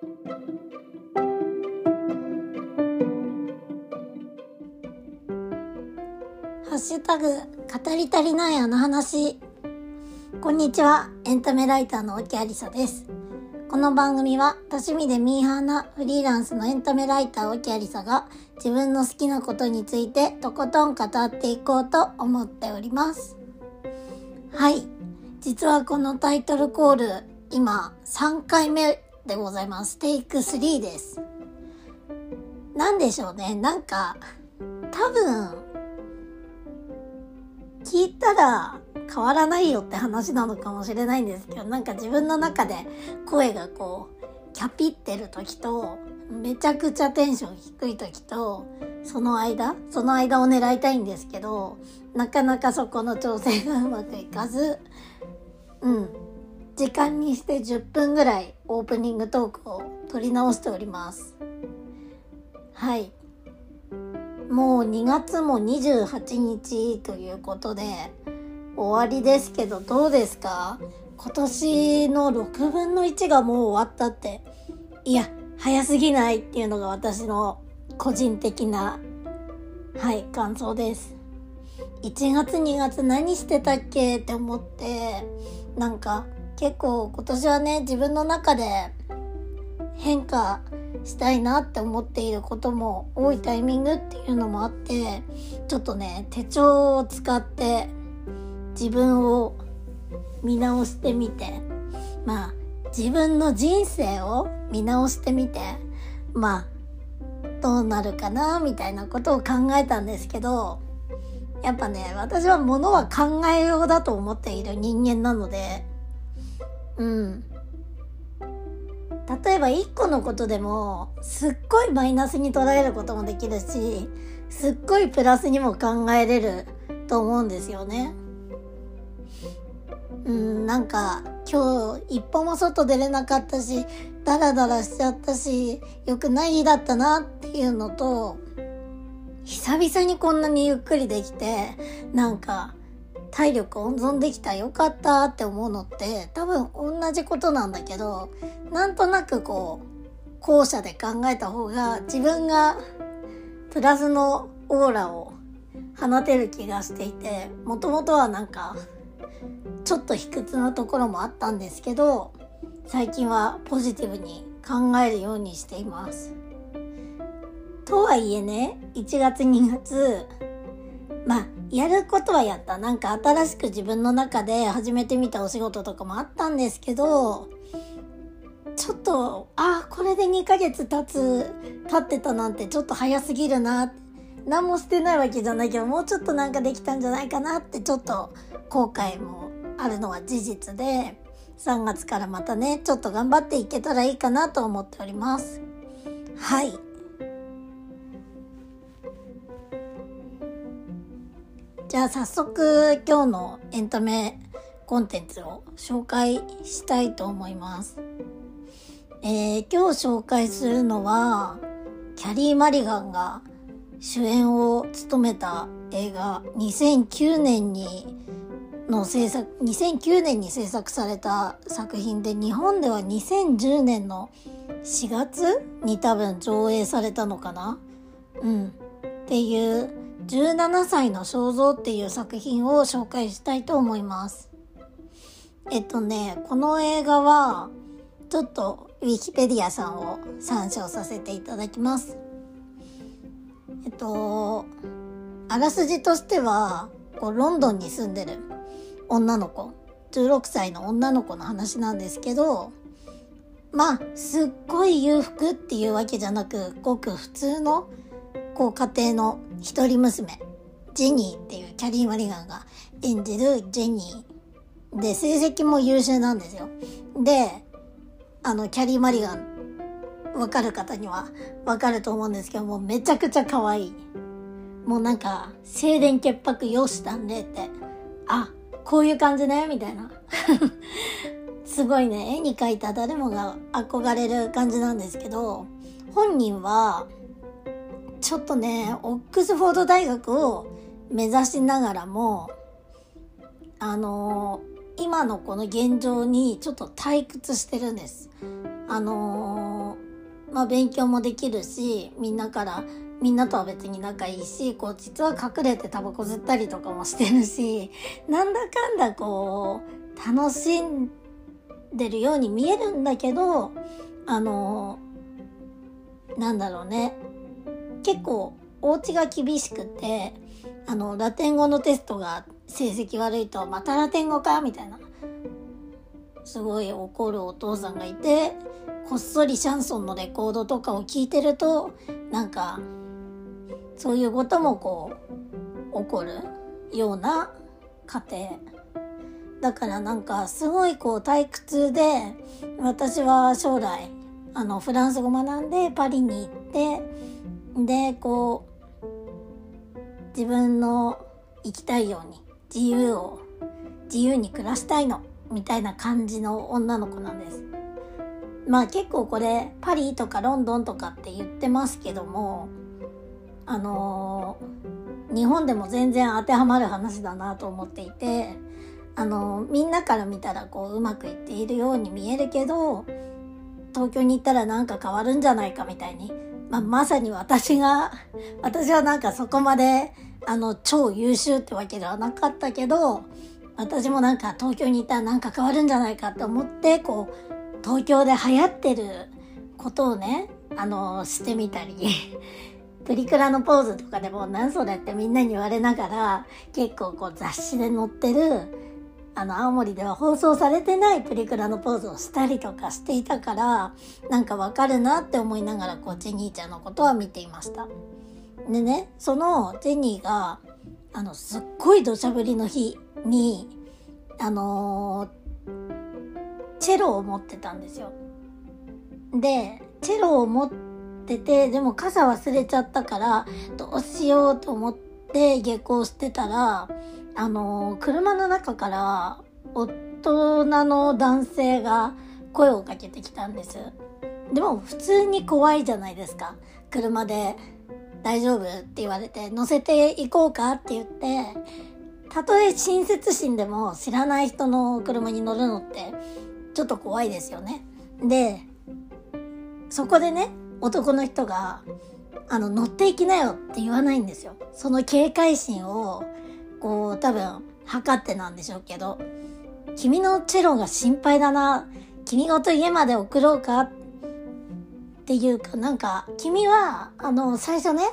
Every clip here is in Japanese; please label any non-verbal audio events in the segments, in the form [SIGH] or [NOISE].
ハッシュタグ、語り足りないあの話。こんにちは、エンタメライターの沖ありさです。この番組は、多趣味でミーハーなフリーランスのエンタメライター沖ありさが、自分の好きなことについてとことん語っていこうと思っております。はい。実はこのタイトルコール、今、3回目でございます。テイク3です。なんでしょうね。なんか、多分、聞いたら変わらないよって話なのかもしれないんですけど、なんか自分の中で声がこう、キャピってる時と、めちゃくちゃテンション低い時と、その間、その間を狙いたいんですけど、なかなかそこの調整がうまくいかず、うん。時間にして10分ぐらいオープニングトークを取り直しております。はい。もう2月も28日ということで終わりですけどどうですか？今年の6分の1がもう終わったっていや早すぎないっていうのが私の個人的なはい感想です1月2月何してたっけって思ってなんか結構今年はね自分の中で変化したいなって思っていることも多いタイミングっていうのもあってちょっとね手帳を使って自分を見直してみてまあ自分の人生を見直してみてまあどうなるかなみたいなことを考えたんですけどやっぱね私は物は考えようだと思っている人間なのでうん例えば1個のことでもすっごいマイナスに捉えることもできるしすっごいプラスにも考えれると思うんですよね。うんなんか今日一歩も外出れなかったしダラダラしちゃったし良くない日だったなっていうのと久々にこんなにゆっくりできてなんか体力温存できたよかったって思うのって多分同じことなんだけどなんとなくこう後者で考えた方が自分がプラスのオーラを放てる気がしていてもともとはなんかちょっと卑屈なところもあったんですけど最近はポジティブに考えるようにしています。とはいえね1月2月まあやることはやった。なんか新しく自分の中で始めてみたお仕事とかもあったんですけどちょっとあこれで2ヶ月経つ経ってたなんてちょっと早すぎるな。何もしてないわけじゃないけどもうちょっとなんかできたんじゃないかなってちょっと後悔もあるのは事実で3月からまたねちょっと頑張っていけたらいいかなと思っております。はい。じゃあ早速今日のエンタメコンテンツを紹介したいと思います。えー、今日紹介するのはキャリー・マリガンが主演を務めた映画2009年にの制作2009年に制作された作品で日本では2010年の4月に多分上映されたのかな？うんっていう17歳の肖像っていう作品を紹介したいと思います。えっとね、この映画は、ちょっとウィキペディアさんを参照させていただきます。えっと、あらすじとしては、こうロンドンに住んでる女の子、16歳の女の子の話なんですけど、まあ、すっごい裕福っていうわけじゃなく、ごく普通のこう家庭の一人娘、ジェニーっていうキャリー・マリガンが演じるジェニー。で、成績も優秀なんですよ。で、あの、キャリー・マリガン、わかる方にはわかると思うんですけども、めちゃくちゃ可愛い。もうなんか、清廉潔白容姿端麗って、あ、こういう感じね、みたいな。[LAUGHS] すごいね、絵に描いた誰もが憧れる感じなんですけど、本人は、ちょっとね、オックスフォード大学を目指しながらも、あのー、今のこの現状にちょっと退屈してるんです。あのまあ勉強もできるし、みんなから、みんなとは別に仲いいし、こう実は隠れてタバコ吸ったりとかもしてるし、なんだかんだこう、楽しんでるように見えるんだけど、あの、なんだろうね。結構、お家が厳しくて、あの、ラテン語のテストが成績悪いと、またラテン語かみたいな。すごい怒るお父さんがいて、こっそりシャンソンのレコードとかを聞いてると、なんか、そういうこともこう、起こるような家庭。だからなんか、すごいこう退屈で、私は将来、あの、フランス語学んでパリに行って、で、こう、自分の生きたいように自由を、自由に暮らしたいの、みたいな感じの女の子なんです。まあ結構これ、パリとかロンドンとかって言ってますけども、あのー日本でも全然当てはまる話だなと思っていて、あのーみんなから見たらこううまくいっているように見えるけど、東京に行ったらなんか変わるんじゃないかみたいに、まあ、まさに私が、私はなんかそこまで、あの、超優秀ってわけではなかったけど、私もなんか東京に行ったらなんか変わるんじゃないかって思って、こう、東京で流行ってることをね、あの、してみたり、[LAUGHS] プリクラのポーズとかでも何それってみんなに言われながら、結構こう雑誌で載ってる、あの、青森では放送されてないプリクラのポーズをしたりとかしていたから、なんかわかるなって思いながら、こう、ジェニーちゃんのことは見ていました。でね、そのジェニーが、あの、すっごい土砂降りの日に、あのーチェロを持ってたんですよ。で、チェロを持ってて、でも傘忘れちゃったから、どうしようと思って下校してたら、あの車の中から大人の男性が声をかけてきたんです。でも普通に怖いじゃないですか。車で大丈夫って言われて乗せて行こうかって言って、たとえ親切心でも知らない人の車に乗るのってちょっと怖いですよね。で、そこでね、男の人が、あの、乗っていきなよって言わないんですよ。その警戒心を、こう、多分、測ってなんでしょうけど、君のチェロが心配だな、君ごと家まで送ろうかっていうか、なんか、君は、あの、最初ね、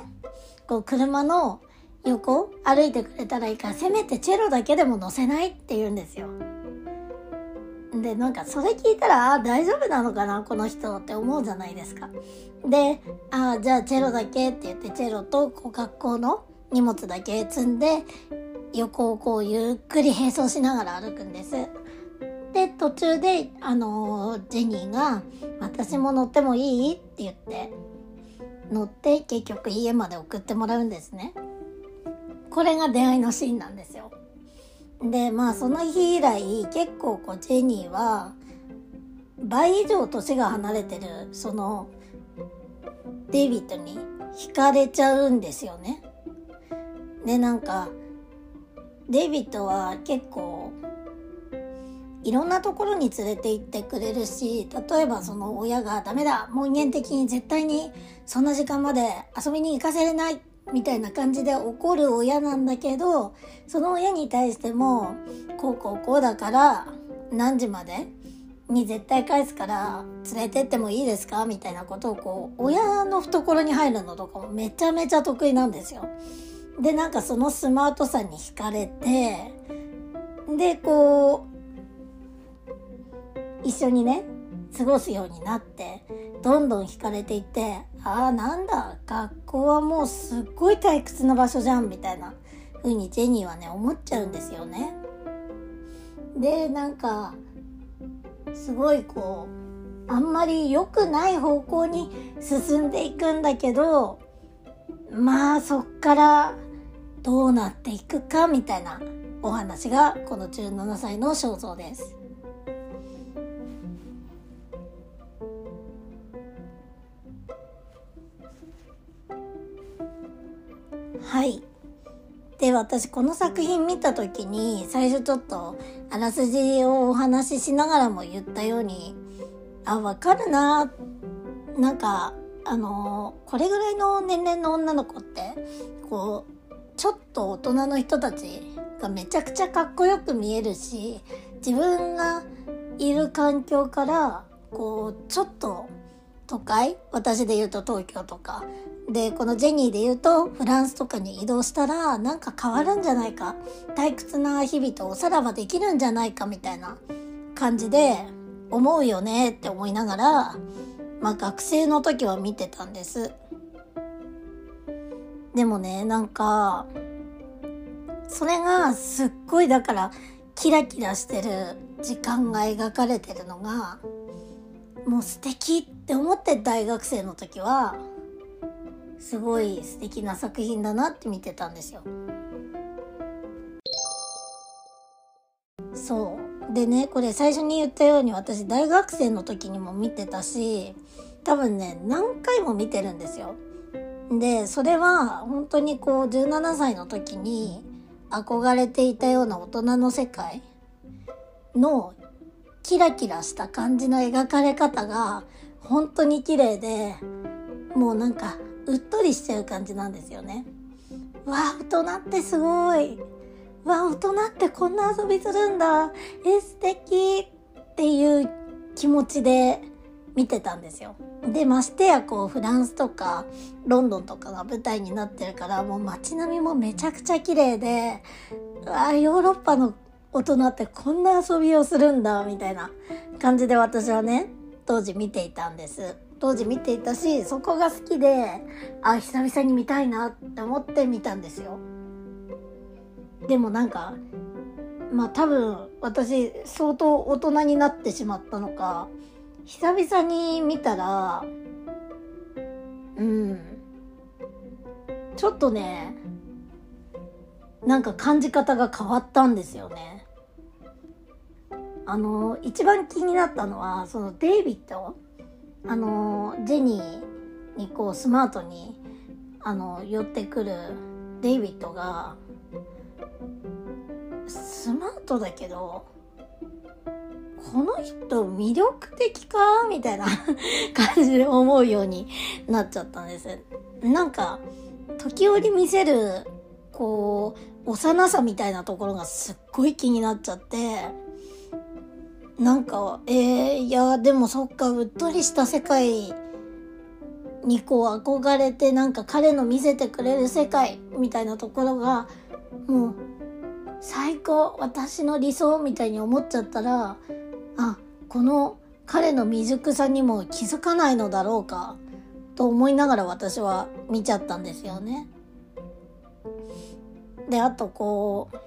こう、車の横歩いてくれたらいいから、せめてチェロだけでも乗せないって言うんですよ。で、なんかそれ聞いたら、あ大丈夫なのかなこの人って思うじゃないですか。で、あじゃあチェロだけって言って、チェロとこう学校の荷物だけ積んで、横をこうゆっくり並走しながら歩くんです。で、途中で、あのジェニーが、私も乗ってもいい？って言って、乗って結局家まで送ってもらうんですね。これが出会いのシーンなんですよ。で、まあその日以来結構こうジェニーは倍以上年が離れてるそのデイビッドに惹かれちゃうんですよね。で、なんかデイビッドは結構いろんなところに連れて行ってくれるし、例えばその親がダメだ、門限的に絶対にそんな時間まで遊びに行かせれないみたいな感じで怒る親なんだけど、その親に対しても、こうこうこうだから何時までに絶対返すから連れてってもいいですかみたいなことをこう、親の懐に入るのとかもめちゃめちゃ得意なんですよ。で、なんかそのスマートさに惹かれて、で、こう、一緒にね、過ごすようになって、どんどん惹かれていって、ああ、なんだ、学校はもうすっごい退屈な場所じゃん、みたいな風にジェニーはね、思っちゃうんですよね。で、なんか、すごいこう、あんまり良くない方向に進んでいくんだけど、まあそっからどうなっていくかみたいなお話がこの17歳の肖像です。はい。で、私この作品見た時に最初ちょっとあらすじをお話ししながらも言ったように、あ、わかるな。なんかあのこれぐらいの年齢の女の子ってこうちょっと大人の人たちがめちゃくちゃかっこよく見えるし自分がいる環境からこうちょっと都会私で言うと東京とかでこのジェニーで言うとフランスとかに移動したらなんか変わるんじゃないか退屈な日々とおさらばできるんじゃないかみたいな感じで思うよねって思いながら、まあ、学生の時は見てたんです。でもねなんかそれがすっごいだからキラキラしてる時間が描かれてるのがもう素敵って思って大学生の時はすごい素敵な作品だなって見てたんですよ。そうでねこれ最初に言ったように私大学生の時にも見てたし多分ね何回も見てるんですよ。でそれは本当にこう17歳の時に憧れていたような大人の世界のキラキラした感じの描かれ方が本当に綺麗でもうなんかうっとりしちゃう感じなんですよね。わあ大人ってすごい。わあ大人ってこんな遊びするんだ。え素敵。っていう気持ちで見てたんですよ。でましてやこうフランスとかロンドンとかが舞台になってるからもう街並みもめちゃくちゃ綺麗でうわヨーロッパの大人ってこんな遊びをするんだみたいな感じで私はね当時見ていたんです。当時見ていたしそこが好きであ久々に見たいなって思って見たんですよでもなんかまあ多分私相当大人になってしまったのか久々に見たらうん。ちょっとねなんか感じ方が変わったんですよね。あの一番気になったのはそのデイビッド。あのジェニーにこうスマートにあの寄ってくるデイビッドがスマートだけどこの人魅力的か？みたいな [LAUGHS] 感じで思うようになっちゃったんです。なんか時折見せるこう幼さみたいなところがすっごい気になっちゃってなんか、えー、いや、でもそっか、うっとりした世界にこう憧れて、なんか彼の見せてくれる世界みたいなところが、もう、最高、私の理想みたいに思っちゃったら、あ、この彼の未熟さにも気づかないのだろうか、と思いながら私は見ちゃったんですよね。で、あとこう、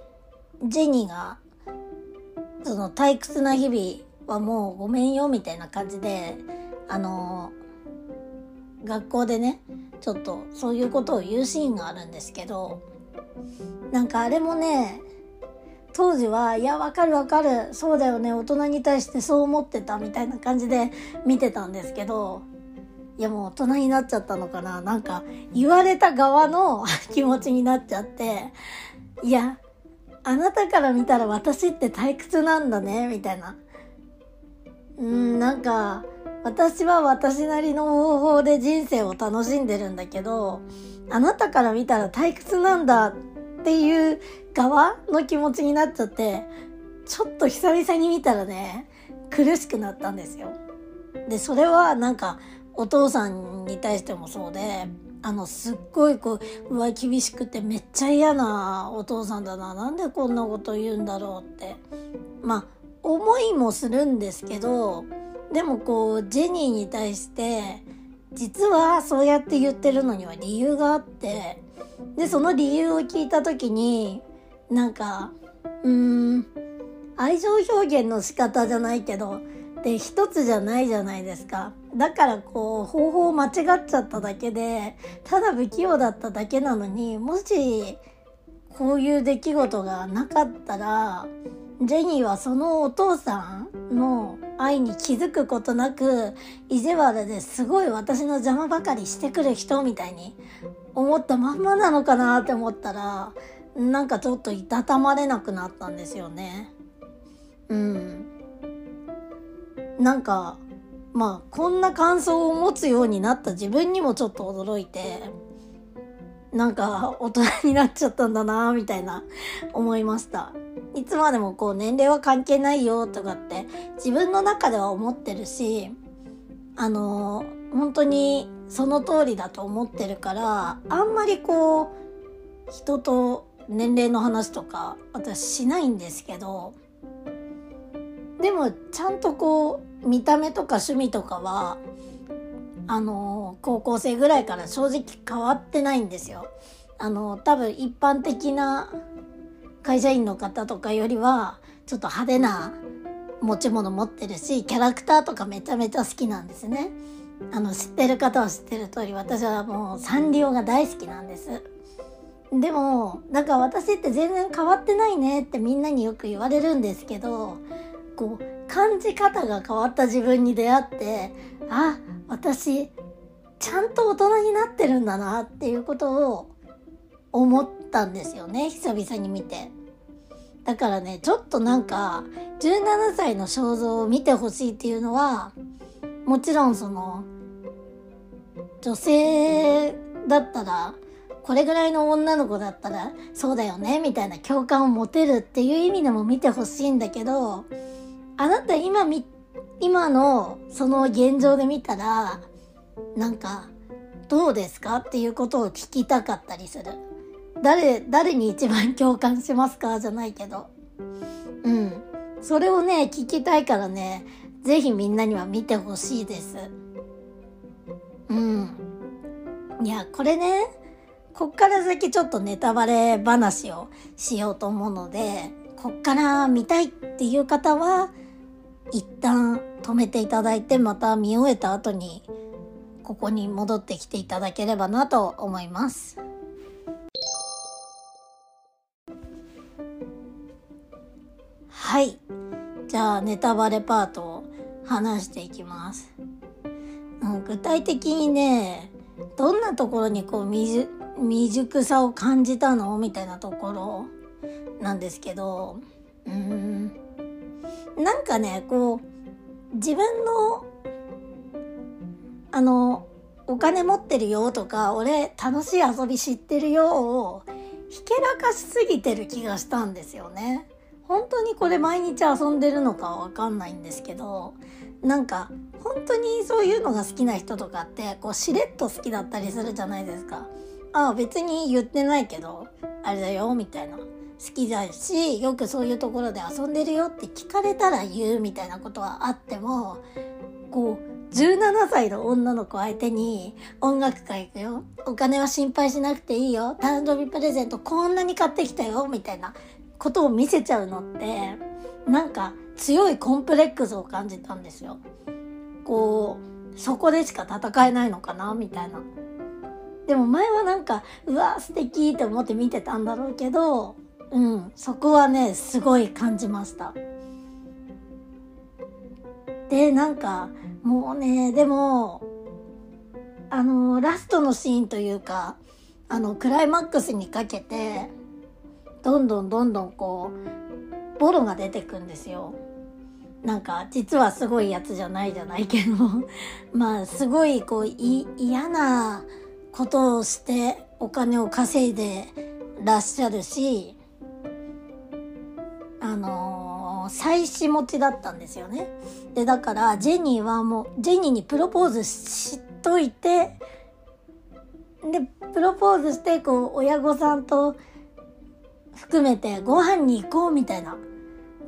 ジェニーがその退屈な日々はもうごめんよみたいな感じであの学校でねちょっとそういうことを言うシーンがあるんですけどなんかあれもね当時はいやわかるわかるそうだよね大人に対してそう思ってたみたいな感じで見てたんですけどいやもう大人になっちゃったのかななんか言われた側の [LAUGHS] 気持ちになっちゃっていやあなたから見たら私って退屈なんだね、みたいな。うん、なんか、私は私なりの方法で人生を楽しんでるんだけど、あなたから見たら退屈なんだっていう側の気持ちになっちゃって、ちょっと久々に見たらね、苦しくなったんですよ。で、それはなんか、お父さんに対してもそうで、あの、すっごいこう、うわ、厳しくてめっちゃ嫌なお父さんだな。なんでこんなこと言うんだろうって。まあ、思いもするんですけど、でもこう、ジェニーに対して、実はそうやって言ってるのには理由があって、で、その理由を聞いた時に、なんか、うーん、愛情表現の仕方じゃないけど、で一つじゃないじゃないですか。だからこう方法を間違っちゃっただけでただ不器用だっただけなのにもしこういう出来事がなかったらジェニーはそのお父さんの愛に気づくことなく意地悪ですごい私の邪魔ばかりしてくる人みたいに思ったまんまなのかなって思ったらなんかちょっといたたまれなくなったんですよね。うん。なんかまあこんな感想を持つようになった自分にもちょっと驚いてなんか大人になっちゃったんだなみたいな思いましたいつまでもこう年齢は関係ないよとかって自分の中では思ってるしあの本当にその通りだと思ってるからあんまりこう人と年齢の話とか私しないんですけどでもちゃんとこう見た目とか趣味とかはあの高校生ぐらいから正直変わってないんですよ。あの多分一般的な会社員の方とかよりはちょっと派手な持ち物持ってるしキャラクターとかめちゃめちゃ好きなんですね。あの知ってる方は知ってる通り私はもうサンリオが大好きなんです。でもなんか私って全然変わってないねってみんなによく言われるんですけどこう感じ方が変わった自分に出会ってあ私ちゃんと大人になってるんだなっていうことを思ったんですよね久々に見て。だからねちょっとなんか17歳の肖像を見てほしいっていうのはもちろんその女性だったらこれぐらいの女の子だったらそうだよねみたいな共感を持てるっていう意味でも見てほしいんだけどあなた今み今のその現状で見たらなんかどうですか？っていうことを聞きたかったりする。誰、誰に一番共感しますか？じゃないけど。うん。それをね、聞きたいからね、ぜひみんなには見てほしいです。うん。いや、これね、こっから先ちょっとネタバレ話をしようと思うので、こっから見たいっていう方は、一旦止めていただいて、また見終えた後に、ここに戻ってきていただければなと思います。はい。じゃあ、ネタバレパートを話していきます。具体的にね、どんなところにこう未熟さを感じたの？みたいなところなんですけど、うーん、なんかね、こう、自分の、あの、お金持ってるよとか、俺楽しい遊び知ってるよをひけらかしすぎてる気がしたんですよね。本当にこれ毎日遊んでるのかわかんないんですけど、なんか本当にそういうのが好きな人とかってこうしれっと好きだったりするじゃないですか。あ別に言ってないけどあれだよみたいな。好きだしよくそういうところで遊んでるよって聞かれたら言うみたいなことはあってもこう17歳の女の子相手に音楽会行くよ。お金は心配しなくていいよ。誕生日プレゼントこんなに買ってきたよ。みたいなことを見せちゃうのってなんか強いコンプレックスを感じたんですよ。こうそこでしか戦えないのかなみたいな。でも前はなんかうわ素敵って思って見てたんだろうけどうんそこはねすごい感じました。でなんかもうねでもあのラストのシーンというかあのクライマックスにかけてどんどんどんどんこうボロが出てくんですよ。なんか実はすごいやつじゃないじゃないけど [LAUGHS] まあすごいこう嫌なことをしてお金を稼いでらっしゃるしあのー、妻子持ちだったんですよね。でだからジェニーはもうジェニーにプロポーズしといてでプロポーズしてこう親御さんと含めてご飯に行こうみたいな、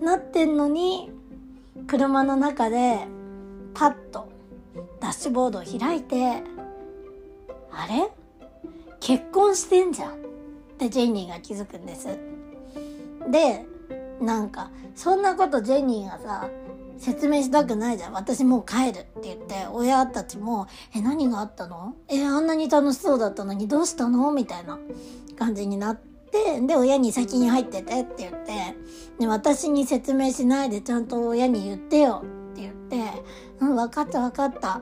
なってんのに、車の中でパッとダッシュボードを開いて、あれ？結婚してんじゃん。ってジェニーが気づくんです。で、なんか、そんなことジェニーがさ、説明したくないじゃん。私もう帰るって言って、親たちも、え、何があったの？え、あんなに楽しそうだったのにどうしたの？みたいな感じになって、で親に先に入っててって言ってで私に説明しないでちゃんと親に言ってよって言って「うん分かった分かった」っ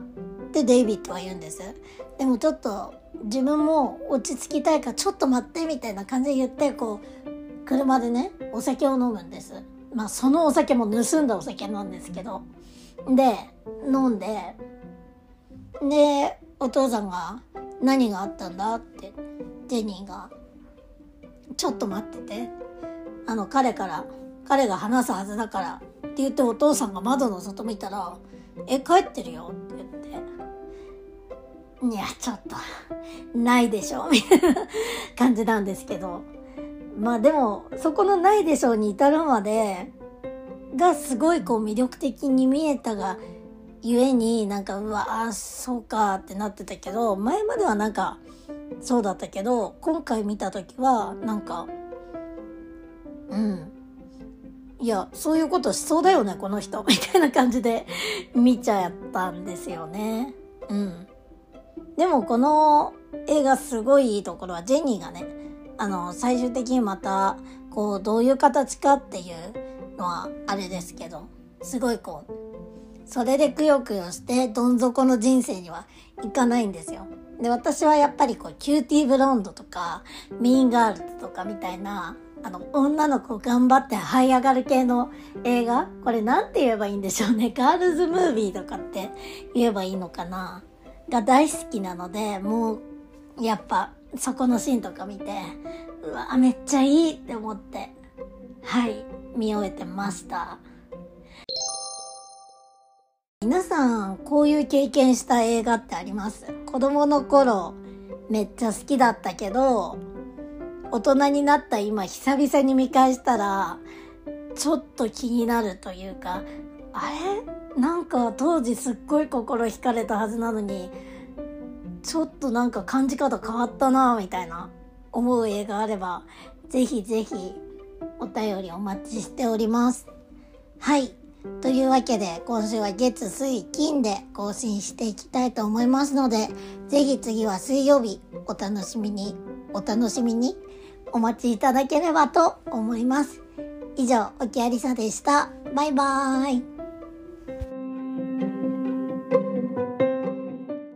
てデイビッドは言うんです。でもちょっと自分も落ち着きたいからちょっと待ってみたいな感じで言ってこう車でねお酒を飲むんです。まあそのお酒も盗んだお酒なんですけど。で、飲んで、で、お父さんが、何があったんだ？って、ジェニーが、ちょっと待ってて、あの、彼から、彼が話すはずだから、って言ってお父さんが窓の外見たら、え、帰ってるよって、いや、ちょっと、ないでしょみたいな感じなんですけど。まあでも、そこのないでしょうに至るまで、がすごいこう魅力的に見えたが、ゆえになんか、うわ、あ、そうかってなってたけど、前まではなんか、そうだったけど、今回見た時は、なんか、うん。いや、そういうことしそうだよね、この人。みたいな感じで見ちゃったんですよね。うん。でもこの映画すごいいいところは、ジェニーがね、あの、最終的にまた、こう、どういう形かっていうのはあれですけど、すごいこう、それでくよくよしてどん底の人生にはいかないんですよ。で、私はやっぱりこう、キューティーブロンドとか、ミーンガールズとかみたいな、あの、女の子頑張って這い上がる系の映画？これなんて言えばいいんでしょうね。ガールズムービーとかって言えばいいのかな？が大好きなので、もう、やっぱ、そこのシーンとか見て、うわ、めっちゃいいって思って、はい、見終えてました。皆さん、こういう経験した映画ってあります？子供の頃、めっちゃ好きだったけど、大人になった今久々に見返したら、ちょっと気になるというか、あれ？なんか当時すっごい心惹かれたはずなのに、ちょっとなんか感じ方変わったなみたいな思う映画あれば、ぜひぜひお便りお待ちしております。はい。というわけで、今週は月、水、金で更新していきたいと思いますので、ぜひ次は水曜日、お楽しみに、お楽しみにお待ちいただければと思います。以上、おきありさでした。バイバーイ。